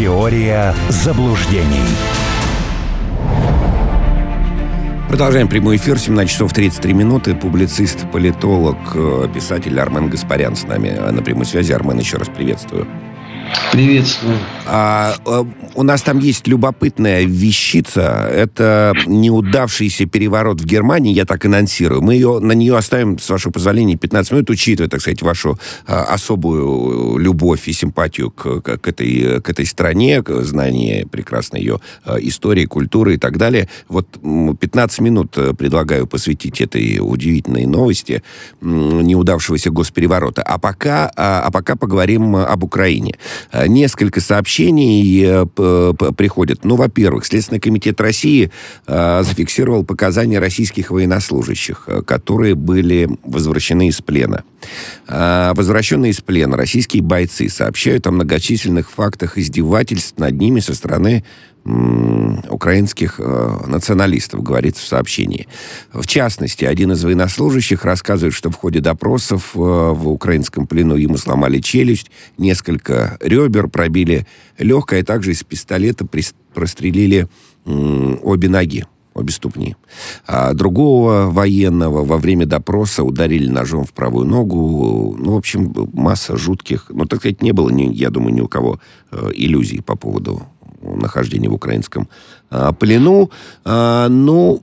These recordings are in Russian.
Теория заблуждений. Продолжаем прямой эфир. 17 часов 33 минуты. Публицист, политолог, э, писатель Армен Гаспарян с нами на прямой связи. Армен, еще раз приветствую. Приветствую. А, а, у нас там есть любопытная вещица. Это неудавшийся переворот в Германии, я так анонсирую. Мы ее, на нее оставим, с вашего позволения, 15 минут, учитывая, так сказать, вашу а, особую любовь и симпатию к, к, к, этой, к этой стране, к знание прекрасной ее а, истории, культуры и так далее. Вот 15 минут э, предлагаю посвятить этой удивительной новости неудавшегося госпереворота. А пока, а, а пока поговорим об Украине. Э, несколько сообщений э, приходят. Ну, во-первых, Следственный комитет России э, зафиксировал показания российских военнослужащих, которые были возвращены из плена. Возвращенные из плена российские бойцы сообщают о многочисленных фактах издевательств над ними со стороны украинских э, националистов, говорится в сообщении. В частности, один из военнослужащих рассказывает, что в ходе допросов э, в украинском плену ему сломали челюсть, несколько ребер пробили легкое, а также из пистолета прострелили э, обе ноги обе ступни. А другого военного во время допроса ударили ножом в правую ногу. Ну, в общем, масса жутких... Ну, так сказать, не было, ни, я думаю, ни у кого э, иллюзий по поводу нахождения в украинском а, плену. А, ну,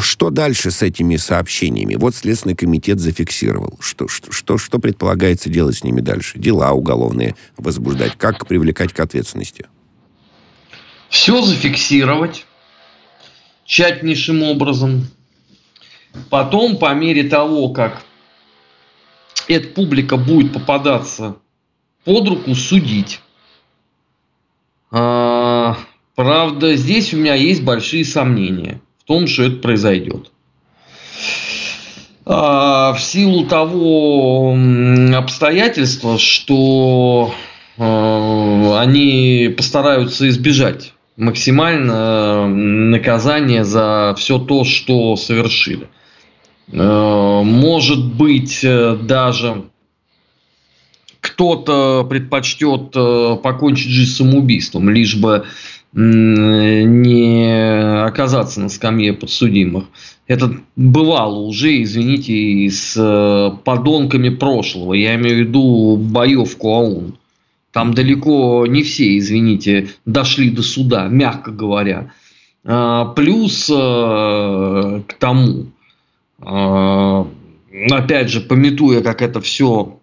что дальше с этими сообщениями? Вот Следственный комитет зафиксировал. Что, что, что, что предполагается делать с ними дальше? Дела уголовные возбуждать? Как привлекать к ответственности? Все зафиксировать тщательнейшим образом. Потом, по мере того, как эта публика будет попадаться под руку, судить. Правда, здесь у меня есть большие сомнения в том, что это произойдет. А, в силу того обстоятельства, что а, они постараются избежать максимально наказания за все то, что совершили. Может быть, э, даже кто-то предпочтет э, покончить жизнь самоубийством, лишь бы не оказаться на скамье подсудимых. Это бывало уже, извините, и с э, подонками прошлого. Я имею в виду боевку АУН. Там далеко не все, извините, дошли до суда, мягко говоря. А, плюс э, к тому, опять же, пометуя, как это все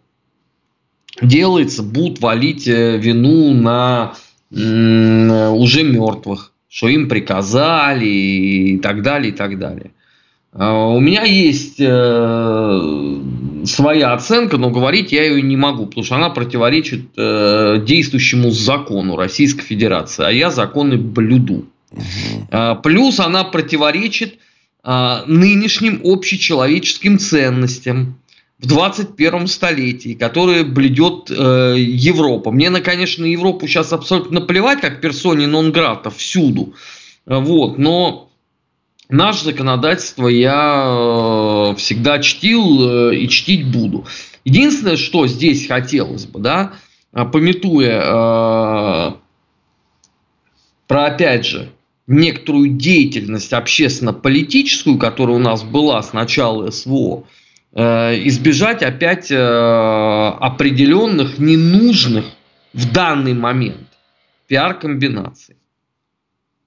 делается, будут валить э, вину на уже мертвых, что им приказали и так далее, и так далее. А, у меня есть э, своя оценка, но говорить я ее не могу, потому что она противоречит э, действующему закону Российской Федерации, а я законы блюду. Угу. Плюс она противоречит нынешним общечеловеческим ценностям в 21 столетии, которое бледет э, Европа. Мне, на, конечно, Европу сейчас абсолютно наплевать, как персоне нон-грата всюду. Вот, но наше законодательство я э, всегда чтил э, и чтить буду. Единственное, что здесь хотелось бы, да, э, пометуя э, про, опять же, некоторую деятельность общественно-политическую, которая у нас была с начала СВО, Э, избежать опять э, определенных ненужных в данный момент пиар-комбинаций.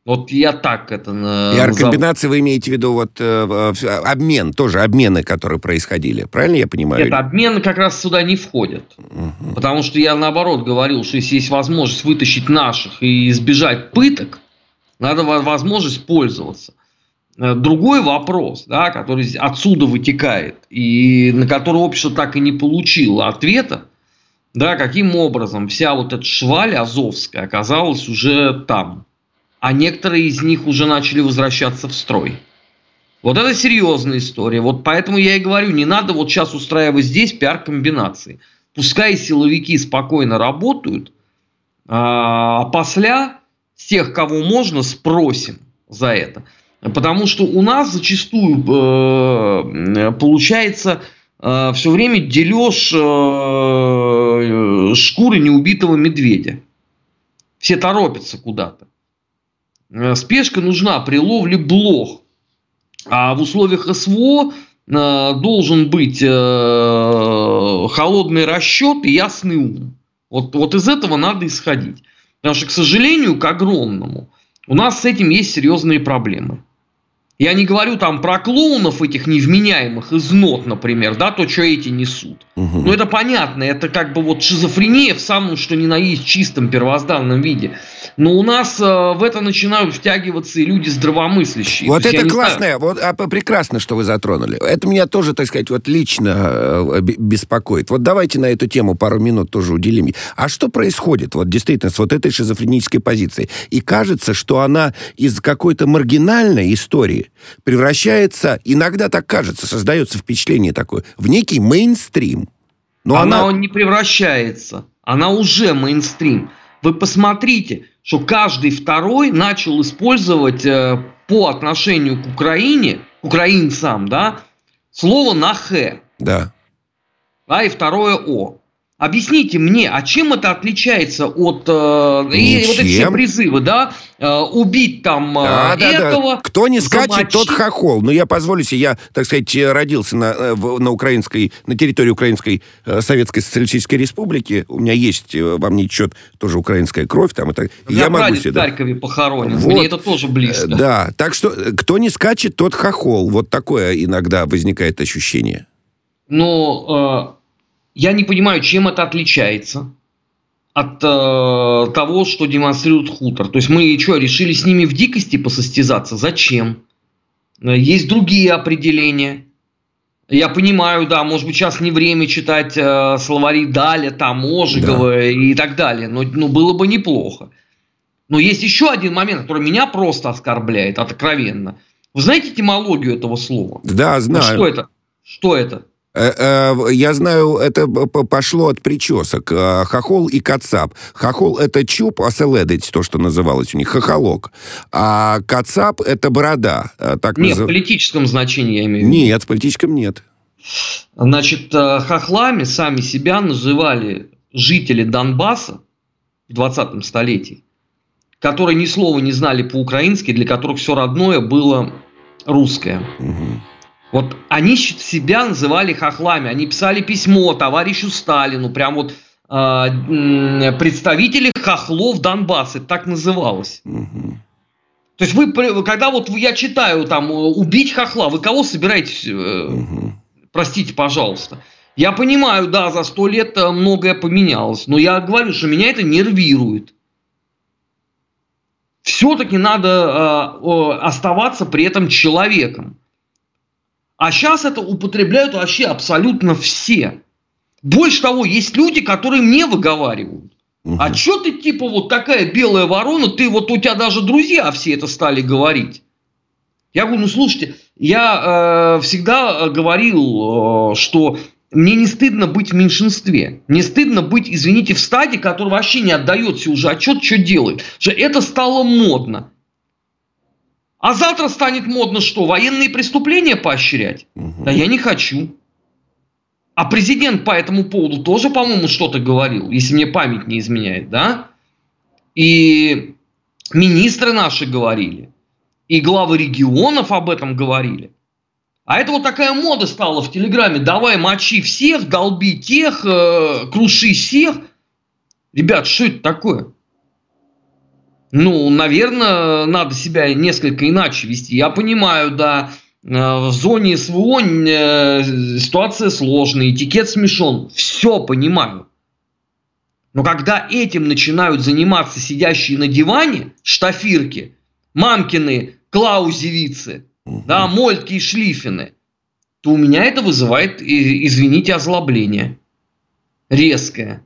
Вот я так это Пиар-комбинации вы имеете в виду вот э, обмен, тоже обмены, которые происходили. Правильно я понимаю? Нет, обмены как раз сюда не входят. Угу. Потому что я наоборот говорил, что если есть возможность вытащить наших и избежать пыток, надо возможность пользоваться. Э, другой вопрос, да, который отсюда вытекает, и на который общество так и не получило ответа, да, каким образом вся вот эта шваль азовская оказалась уже там, а некоторые из них уже начали возвращаться в строй. Вот это серьезная история. Вот поэтому я и говорю, не надо вот сейчас устраивать здесь пиар-комбинации. Пускай силовики спокойно работают, а, а после с тех, кого можно, спросим за это. Потому что у нас зачастую э, получается э, все время дележ э, шкуры неубитого медведя. Все торопятся куда-то. Э, спешка нужна при ловле блох. А в условиях СВО э, должен быть э, холодный расчет и ясный ум. Вот, вот из этого надо исходить. Потому что, к сожалению, к огромному, у нас с этим есть серьезные проблемы. Я не говорю там про клоунов этих невменяемых из нот, например, да, то, что эти несут. Угу. Но это понятно, это как бы вот шизофрения в самом, что ни на есть, чистом первозданном виде. Но у нас э, в это начинают втягиваться и люди здравомыслящие. Вот это классное, вот, а, прекрасно, что вы затронули. Это меня тоже, так сказать, вот лично э, беспокоит. Вот давайте на эту тему пару минут тоже уделим. А что происходит вот действительно с вот этой шизофренической позицией? И кажется, что она из какой-то маргинальной истории превращается, иногда так кажется, создается впечатление такое, в некий мейнстрим. Но она, она не превращается, она уже мейнстрим. Вы посмотрите, что каждый второй начал использовать э, по отношению к Украине, к украинцам, да, слово на «х». Да. Да, и второе «о». Объясните мне, а чем это отличается от э, и вот эти все призывы, да, э, убить там э, да, этого? Да. Кто не скачет, замочить. тот хохол. Ну я позволю себе, я, так сказать, родился на, э, на украинской, на территории Украинской э, Советской Социалистической Республики. У меня есть э, во мне чет тоже украинская кровь там. Это, я, я могу себе, в Харькове похоронен. Вот. Мне это тоже близко. Да, так что кто не скачет, тот хохол. Вот такое иногда возникает ощущение. Ну. Я не понимаю, чем это отличается от э, того, что демонстрирует хутор. То есть мы что, решили с ними в дикости посостязаться? Зачем? Э, есть другие определения. Я понимаю, да, может быть, сейчас не время читать э, словари Даля, там, Ожегова да. и так далее, но ну, было бы неплохо. Но есть еще один момент, который меня просто оскорбляет, откровенно. Вы знаете этимологию этого слова? Да, знаю. Ну, что это? Что это? Э, э, я знаю, это пошло от причесок. Э, хохол и кацап. Хохол — это чуб, а селедить, то, что называлось у них, хохолок. А кацап — это борода. Так нет, назов... в политическом значении я имею в виду. Нет, в политическом нет. Значит, хохлами сами себя называли жители Донбасса в 20 столетии, которые ни слова не знали по-украински, для которых все родное было русское. Угу. Вот они себя называли хохлами, они писали письмо товарищу Сталину, прям вот э, представители хохлов Донбасса, это так называлось. Угу. То есть вы, когда вот я читаю там убить хохла, вы кого собираетесь, э, угу. простите, пожалуйста. Я понимаю, да, за сто лет э, многое поменялось, но я говорю, что меня это нервирует. Все-таки надо э, оставаться при этом человеком. А сейчас это употребляют вообще абсолютно все. Больше того, есть люди, которые мне выговаривают. Угу. А что ты типа вот такая белая ворона, ты вот у тебя даже друзья все это стали говорить. Я говорю, ну слушайте, я э, всегда говорил, э, что мне не стыдно быть в меньшинстве. Не стыдно быть, извините, в стаде, который вообще не отдает себе уже отчет, что делает. Что это стало модно. А завтра станет модно что? Военные преступления поощрять? Угу. Да я не хочу. А президент по этому поводу тоже, по-моему, что-то говорил, если мне память не изменяет, да? И министры наши говорили, и главы регионов об этом говорили. А это вот такая мода стала в Телеграме. Давай мочи всех, долби тех, э, круши всех. Ребят, что это такое? Ну, наверное, надо себя несколько иначе вести. Я понимаю, да, э, в зоне СВО э, ситуация сложная, этикет смешон. Все понимаю. Но когда этим начинают заниматься сидящие на диване штафирки, мамкины, клаузевицы, угу. да, мольтки и шлифины, то у меня это вызывает, извините, озлобление. Резкое.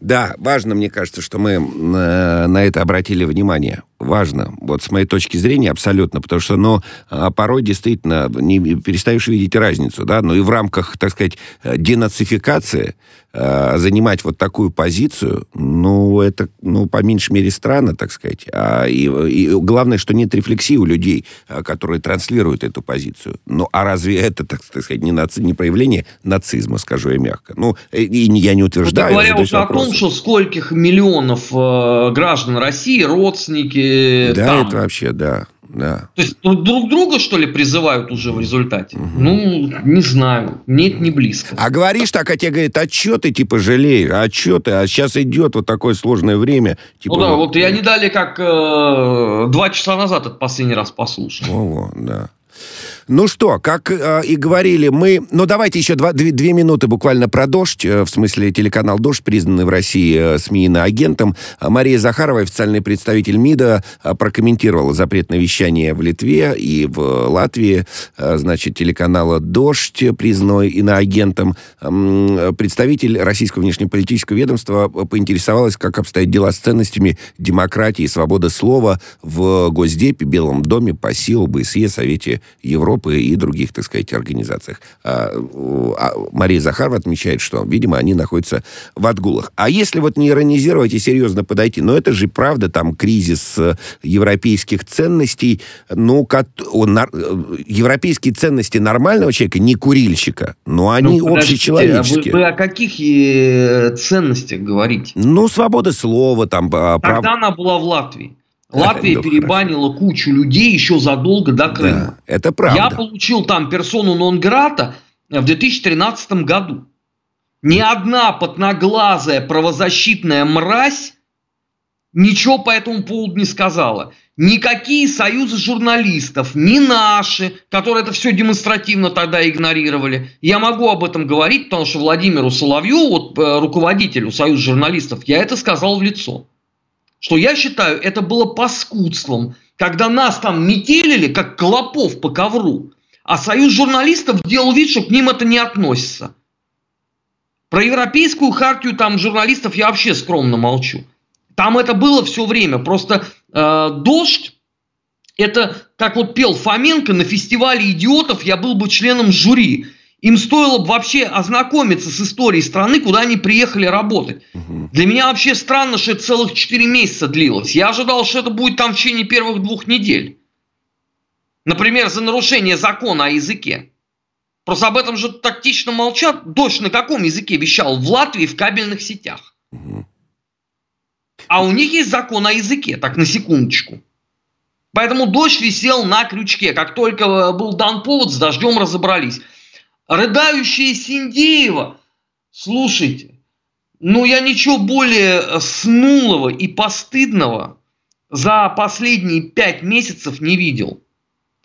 Да, важно, мне кажется, что мы э, на это обратили внимание. Важно. Вот с моей точки зрения абсолютно, потому что, ну, а, порой действительно не перестаешь видеть разницу, да, ну и в рамках, так сказать, э, денацификации э, занимать вот такую позицию, ну, это, ну, по меньшей мере странно, так сказать. А, и, и главное, что нет рефлексии у людей, э, которые транслируют эту позицию. Ну, а разве это, так сказать, не, наци, не проявление нацизма, скажу я мягко? Ну, и я не утверждаю. Вот говоря уже о том, что скольких миллионов э, граждан России, родственники Да, там. это вообще, да. Да. То есть друг друга, что ли, призывают уже в результате? Угу. Ну, не знаю. Мне это не близко. А говоришь так, а тебе говорят, а что ты, типа, жалеешь? А что ты? А сейчас идет вот такое сложное время. Типа, ну да, вот, вот я не дали, как э, два часа назад это последний раз послушал. О, да. Ну что, как э, и говорили, мы... Ну, давайте еще два, две, две минуты буквально про «Дождь». Э, в смысле, телеканал «Дождь», признанный в России э, СМИ агентом. А Мария Захарова, официальный представитель МИДа, э, прокомментировала запрет на вещание в Литве и в Латвии. Значит, телеканала «Дождь», признанного иноагентом. Представитель российского внешнеполитического ведомства поинтересовалась, как обстоят дела с ценностями демократии и свободы слова в Госдепе, Белом доме, ПАСИ, ОБСЕ, Совете Европы Европы и других, так сказать, организациях. А, а Мария Захарова отмечает, что, видимо, они находятся в отгулах. А если вот не иронизировать и серьезно подойти, ну это же правда там кризис э, европейских ценностей, ну, он, э, европейские ценности нормального человека, не курильщика, но они ну, общечеловеческие. А вы, вы о каких э, ценностях говорите? Ну, свобода слова, там... А, Когда прав... она была в Латвии? Латвия перебанила хорошо. кучу людей еще задолго до Крыма. Да, это правда. Я получил там персону нон-грата в 2013 году. Ни одна подноглазая правозащитная мразь ничего по этому поводу не сказала. Никакие союзы журналистов, ни наши, которые это все демонстративно тогда игнорировали. Я могу об этом говорить, потому что Владимиру Соловью, вот э, руководителю союза журналистов, я это сказал в лицо что я считаю, это было паскудством, когда нас там метелили, как клопов по ковру, а союз журналистов делал вид, что к ним это не относится. Про европейскую хартию там журналистов я вообще скромно молчу. Там это было все время. Просто э, дождь, это как вот пел Фоменко на фестивале идиотов, я был бы членом жюри. Им стоило бы вообще ознакомиться с историей страны, куда они приехали работать. Угу. Для меня вообще странно, что это целых 4 месяца длилось. Я ожидал, что это будет там в течение первых двух недель. Например, за нарушение закона о языке. Просто об этом же тактично молчат. Дождь на каком языке вещал? В Латвии в кабельных сетях. Угу. А у них есть закон о языке, так на секундочку. Поэтому дождь висел на крючке. Как только был дан повод, с дождем разобрались. Рыдающая Синдеева. Слушайте, ну я ничего более снулого и постыдного за последние пять месяцев не видел.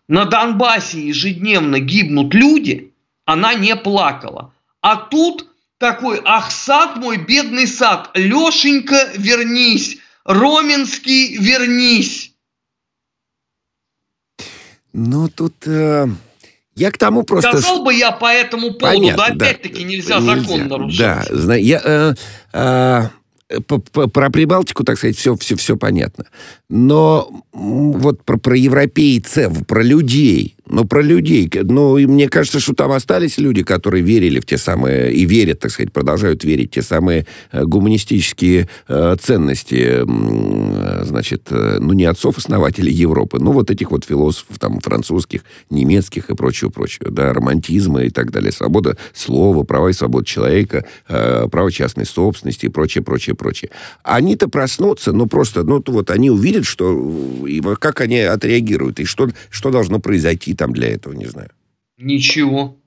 На Донбассе ежедневно гибнут люди, она не плакала. А тут такой, ах, сад мой, бедный сад, Лешенька, вернись, Роменский, вернись. Ну, тут... Э... Я к тому просто... Сказал бы я по этому поводу, Понятно, да опять-таки нельзя, нельзя закон нарушать. Да, я... Э, э, про Прибалтику, так сказать, все, все, все понятно. Но вот про, про европейцев, про людей, но про людей. Ну, и мне кажется, что там остались люди, которые верили в те самые, и верят, так сказать, продолжают верить в те самые э, гуманистические э, ценности, э, значит, э, ну, не отцов-основателей Европы, ну, вот этих вот философов, там, французских, немецких и прочего-прочего, да, романтизма и так далее, свобода слова, права и свобода человека, э, право частной собственности и прочее, прочее, прочее. Они-то проснутся, ну, просто, ну, вот они увидят, что, и как они отреагируют, и что, что должно произойти там для этого, не знаю. Ничего.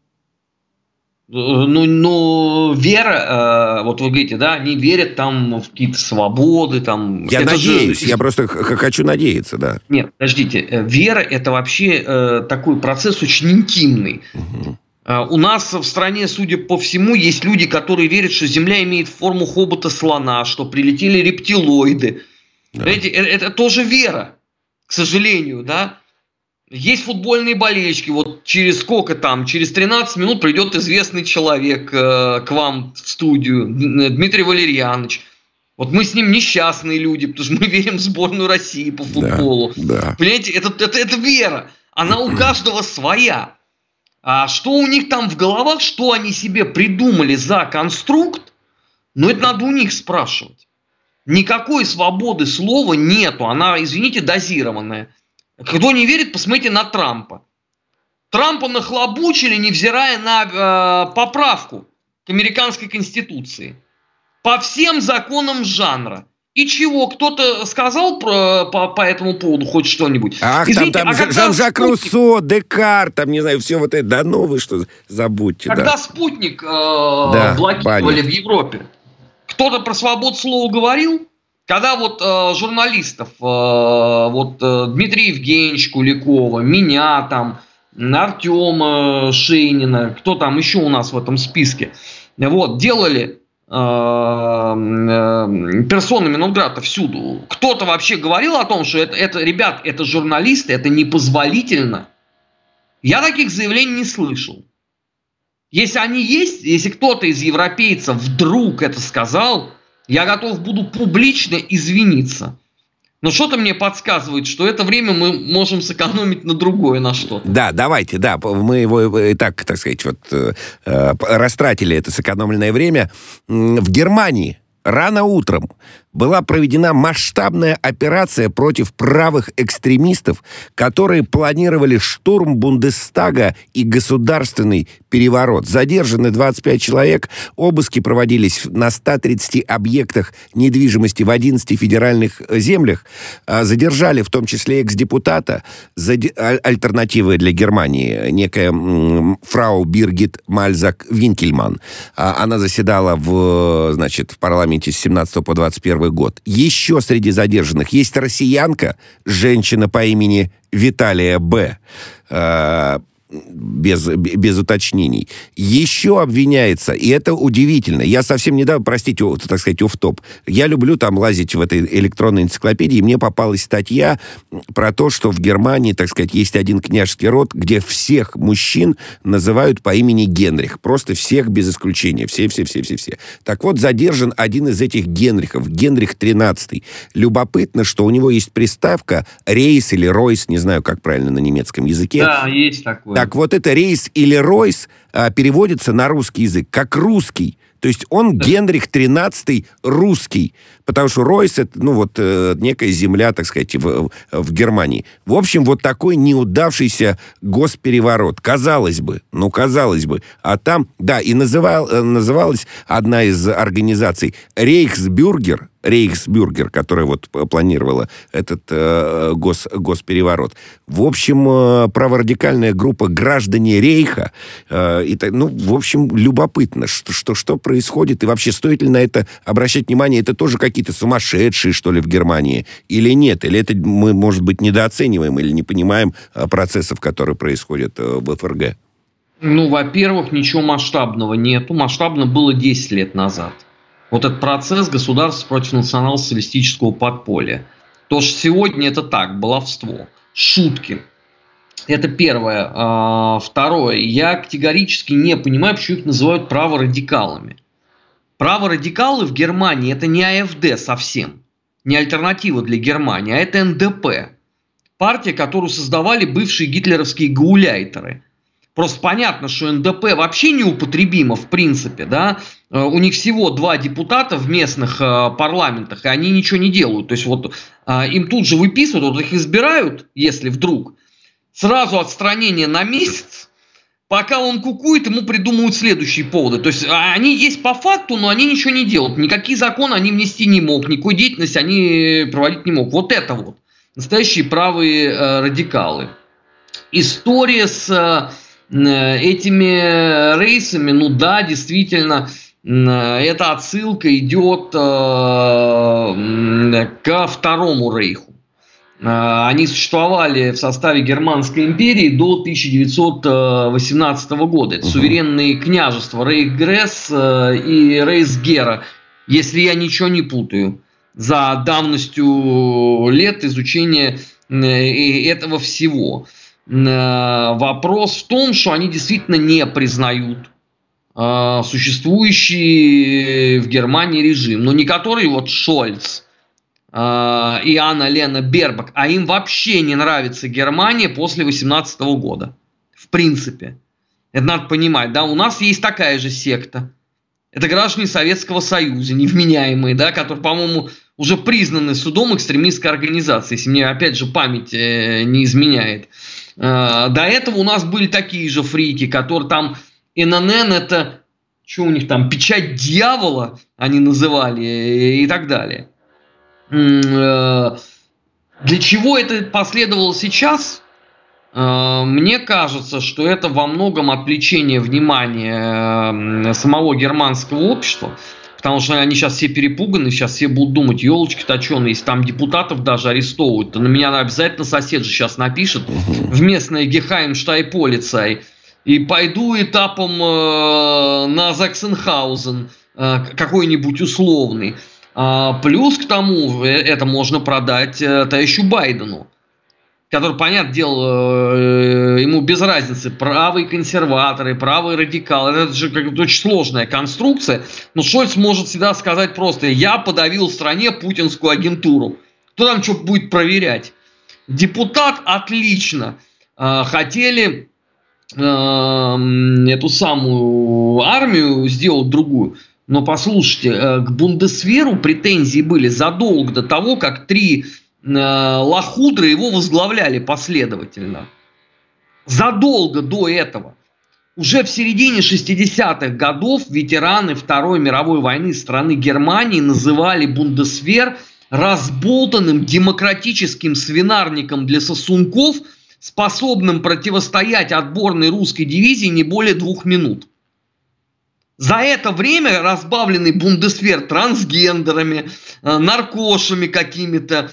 Ну, ну, вера, э, вот вы говорите, да, они верят там в какие-то свободы, там. Я это надеюсь, же... я просто хочу надеяться, да. Нет, подождите, э, вера это вообще э, такой процесс очень интимный. Угу. У нас в стране, судя по всему, есть люди, которые верят, что Земля имеет форму хобота слона, что прилетели рептилоиды. Да. Знаете, это, это тоже вера, к сожалению, да. Есть футбольные болельщики, вот через сколько там, через 13 минут придет известный человек э, к вам в студию, Дмитрий Валерьянович. Вот мы с ним несчастные люди, потому что мы верим в сборную России по футболу. Да, да. Понимаете, это, это, это вера. Она у каждого своя. А что у них там в головах, что они себе придумали за конструкт, ну это надо у них спрашивать. Никакой свободы слова нету, она, извините, дозированная. Кто не верит, посмотрите на Трампа. Трампа нахлобучили, невзирая на э, поправку к американской конституции. По всем законам жанра. И чего? Кто-то сказал про, по, по этому поводу хоть что-нибудь? Ах, Извините, там, там а Жан-Жак спутник... Руссо, Декарт, там, не знаю, все вот это, да ну вы что, забудьте. Когда да. спутник э, да, блокировали баня. в Европе, кто-то про свободу слова говорил? Когда вот э, журналистов, э, вот э, Дмитрия Евгеньевича Куликова, меня там, Артема Шейнина, кто там еще у нас в этом списке, вот, делали Э, э, персонами Нонграта всюду. Кто-то вообще говорил о том, что это, это, ребят, это журналисты, это непозволительно. Я таких заявлений не слышал. Если они есть, если кто-то из европейцев вдруг это сказал, я готов буду публично извиниться. Но что-то мне подсказывает, что это время мы можем сэкономить на другое, на что-то. Да, давайте, да, мы его и так, так сказать, вот э, э растратили это сэкономленное время. В Германии рано утром была проведена масштабная операция против правых экстремистов, которые планировали штурм Бундестага и государственный переворот. Задержаны 25 человек, обыски проводились на 130 объектах недвижимости в 11 федеральных землях. А, задержали в том числе экс-депутата, а, альтернативы для Германии, некая фрау Биргит Мальзак Винкельман. А, она заседала в, значит, в парламенте с 17 по 21 1941 год. Еще среди задержанных есть россиянка, женщина по имени Виталия Б. Без, без уточнений. Еще обвиняется, и это удивительно. Я совсем недавно, простите, так сказать, оф-топ. Я люблю там лазить в этой электронной энциклопедии, и мне попалась статья про то, что в Германии, так сказать, есть один княжеский род, где всех мужчин называют по имени Генрих. Просто всех без исключения. Все-все-все-все-все. Так вот, задержан один из этих Генрихов, Генрих XIII. Любопытно, что у него есть приставка Рейс или Ройс, не знаю, как правильно на немецком языке. Да, есть такое. Так вот это рейс или Ройс а, переводится на русский язык как русский. То есть он Генрих XIII русский, потому что Ройс это, ну вот, э, некая земля, так сказать, в, в Германии. В общем, вот такой неудавшийся госпереворот. Казалось бы, ну, казалось бы. А там, да, и называл, э, называлась одна из организаций Рейхсбюргер, Рейхсбюргер, которая вот планировала этот э, гос, госпереворот. В общем, э, праворадикальная группа граждане Рейха, э, и, ну, в общем, любопытно, что, что, что происходит, и вообще стоит ли на это обращать внимание, это тоже какие-то сумасшедшие, что ли, в Германии, или нет, или это мы, может быть, недооцениваем, или не понимаем э, процессов, которые происходят э, в ФРГ? Ну, во-первых, ничего масштабного нету. Масштабно было 10 лет назад вот этот процесс государства против национал-социалистического подполья. То, что сегодня это так, баловство, шутки. Это первое. А, второе. Я категорически не понимаю, почему их называют праворадикалами. Праворадикалы в Германии это не АФД совсем, не альтернатива для Германии, а это НДП. Партия, которую создавали бывшие гитлеровские гауляйтеры – Просто понятно, что НДП вообще неупотребимо в принципе, да. Э, у них всего два депутата в местных э, парламентах, и они ничего не делают. То есть вот э, им тут же выписывают, вот их избирают, если вдруг, сразу отстранение на месяц, пока он кукует, ему придумывают следующие поводы. То есть а, они есть по факту, но они ничего не делают. Никакие законы они внести не мог, никакой деятельности они проводить не мог. Вот это вот настоящие правые радикалы. История с этими рейсами, ну да, действительно, э, эта отсылка идет э, ко второму рейху. Они существовали в составе Германской империи до 1918 года. Это суверенные княжества Рейхгресс и Рейсгера, если я ничего не путаю, за давностью лет изучения этого всего. Э, вопрос в том, что они действительно не признают э, существующий в Германии режим. Но не который вот Шольц э, и Анна Лена Бербак, а им вообще не нравится Германия после 18 года. В принципе. Это надо понимать. Да? У нас есть такая же секта. Это граждане Советского Союза, невменяемые, да, которые, по-моему, уже признаны судом экстремистской организации, если мне, опять же, память не изменяет. До этого у нас были такие же фрики, которые там ННН это, что у них там, печать дьявола они называли э, и так далее. Для чего это последовало сейчас? Мне кажется, что это во многом отвлечение внимания самого германского общества Потому что они сейчас все перепуганы, сейчас все будут думать, елочки точеные, если там депутатов даже арестовывают, то на меня обязательно сосед же сейчас напишет в местное Гехаймштайполицей. И пойду этапом э, на Заксенхаузен, э, какой-нибудь условный. А, плюс к тому, э, это можно продать э, товарищу Байдену который, понятное дело, э, ему без разницы, правые консерваторы, правые радикалы, это же как очень сложная конструкция, но Шольц может всегда сказать просто, я подавил в стране путинскую агентуру. Кто там что будет проверять? Депутат отлично. Э, хотели э, эту самую армию сделать другую. Но послушайте, к Бундесверу претензии были задолго до того, как три Э, Лохудры его возглавляли последовательно. Задолго до этого. Уже в середине 60-х годов ветераны Второй мировой войны страны Германии называли Бундесвер разболтанным демократическим свинарником для сосунков, способным противостоять отборной русской дивизии не более двух минут. За это время разбавленный Бундесвер трансгендерами, э, наркошами какими-то,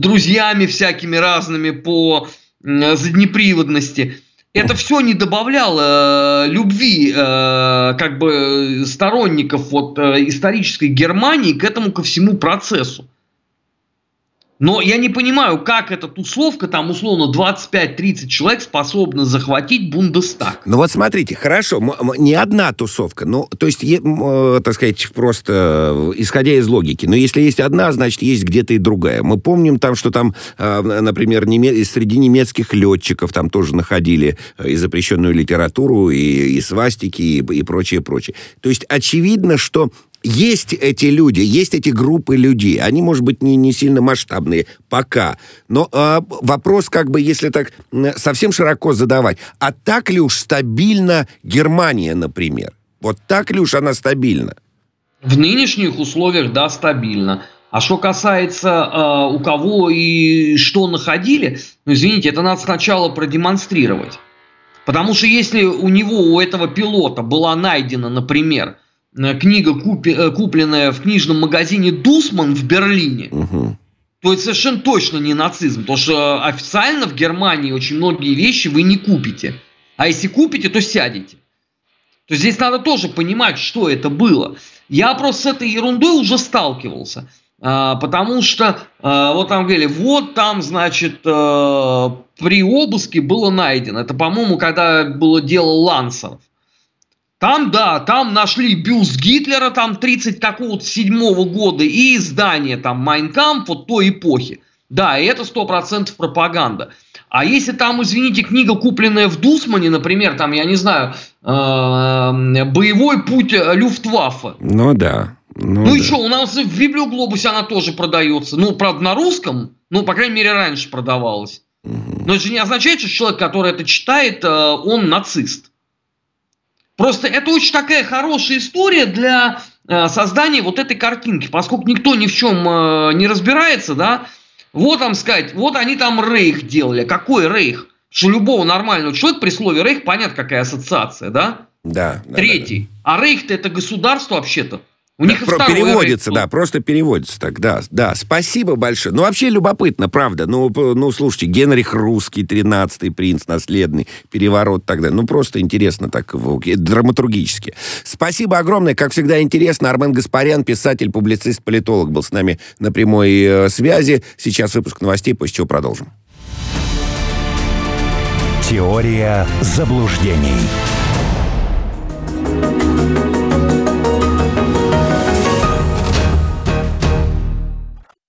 друзьями всякими разными по заднеприводности. Это все не добавляло э, любви э, как бы сторонников вот, исторической Германии к этому ко всему процессу. Но я не понимаю, как эта тусовка, там условно 25-30 человек способна захватить Бундестаг. Ну вот смотрите, хорошо, не одна тусовка, ну то есть, э, так сказать, просто э, исходя из логики, но если есть одна, значит есть где-то и другая. Мы помним там, что там, э, например, неме... среди немецких летчиков там тоже находили и запрещенную литературу, и, и свастики, и, и прочее, прочее. То есть очевидно, что есть эти люди, есть эти группы людей. Они, может быть, не, не сильно масштабные пока. Но э, вопрос, как бы, если так совсем широко задавать, а так ли уж стабильна Германия, например? Вот так ли уж она стабильна? В нынешних условиях, да, стабильно. А что касается э, у кого и что находили, ну, извините, это надо сначала продемонстрировать. Потому что если у него, у этого пилота была найдена, например, книга, купи, э, купленная в книжном магазине Дусман в Берлине, угу. то это совершенно точно не нацизм. Потому что официально в Германии очень многие вещи вы не купите. А если купите, то сядете. То есть здесь надо тоже понимать, что это было. Я просто с этой ерундой уже сталкивался. А, потому что а, вот там говорили, вот там, значит, а, при обыске было найдено. Это, по-моему, когда было дело Лансеров. Там, да, там нашли бюст Гитлера, там 30 какого-то седьмого года и издание там Майнкамп вот той эпохи. Да, и это сто процентов пропаганда. А если там, извините, книга, купленная в Дусмане, например, там, я не знаю, э, «Боевой путь Люфтваффе». Ну да. Ну, ну да. и что, у нас в Библиоглобусе она тоже продается. Ну, правда, на русском, ну, по крайней мере, раньше продавалась. Угу. Но это же не означает, что человек, который это читает, э, он нацист. Просто это очень такая хорошая история для э, создания вот этой картинки, поскольку никто ни в чем э, не разбирается, да, вот там сказать, вот они там рейх делали. Какой рейх? Что любого нормального человека при слове рейх понятно, какая ассоциация, да? Да. Третий. Да, да. А рейх-то это государство вообще-то. У них Про, переводится, да, просто переводится так, да, да. Спасибо большое. Ну, вообще любопытно, правда. Ну, ну слушайте, Генрих Русский, 13-й принц, наследный, переворот тогда. Ну, просто интересно так, драматургически. Спасибо огромное, как всегда интересно. Армен Гаспарян, писатель, публицист, политолог, был с нами на прямой э, связи. Сейчас выпуск новостей, после чего продолжим. Теория заблуждений.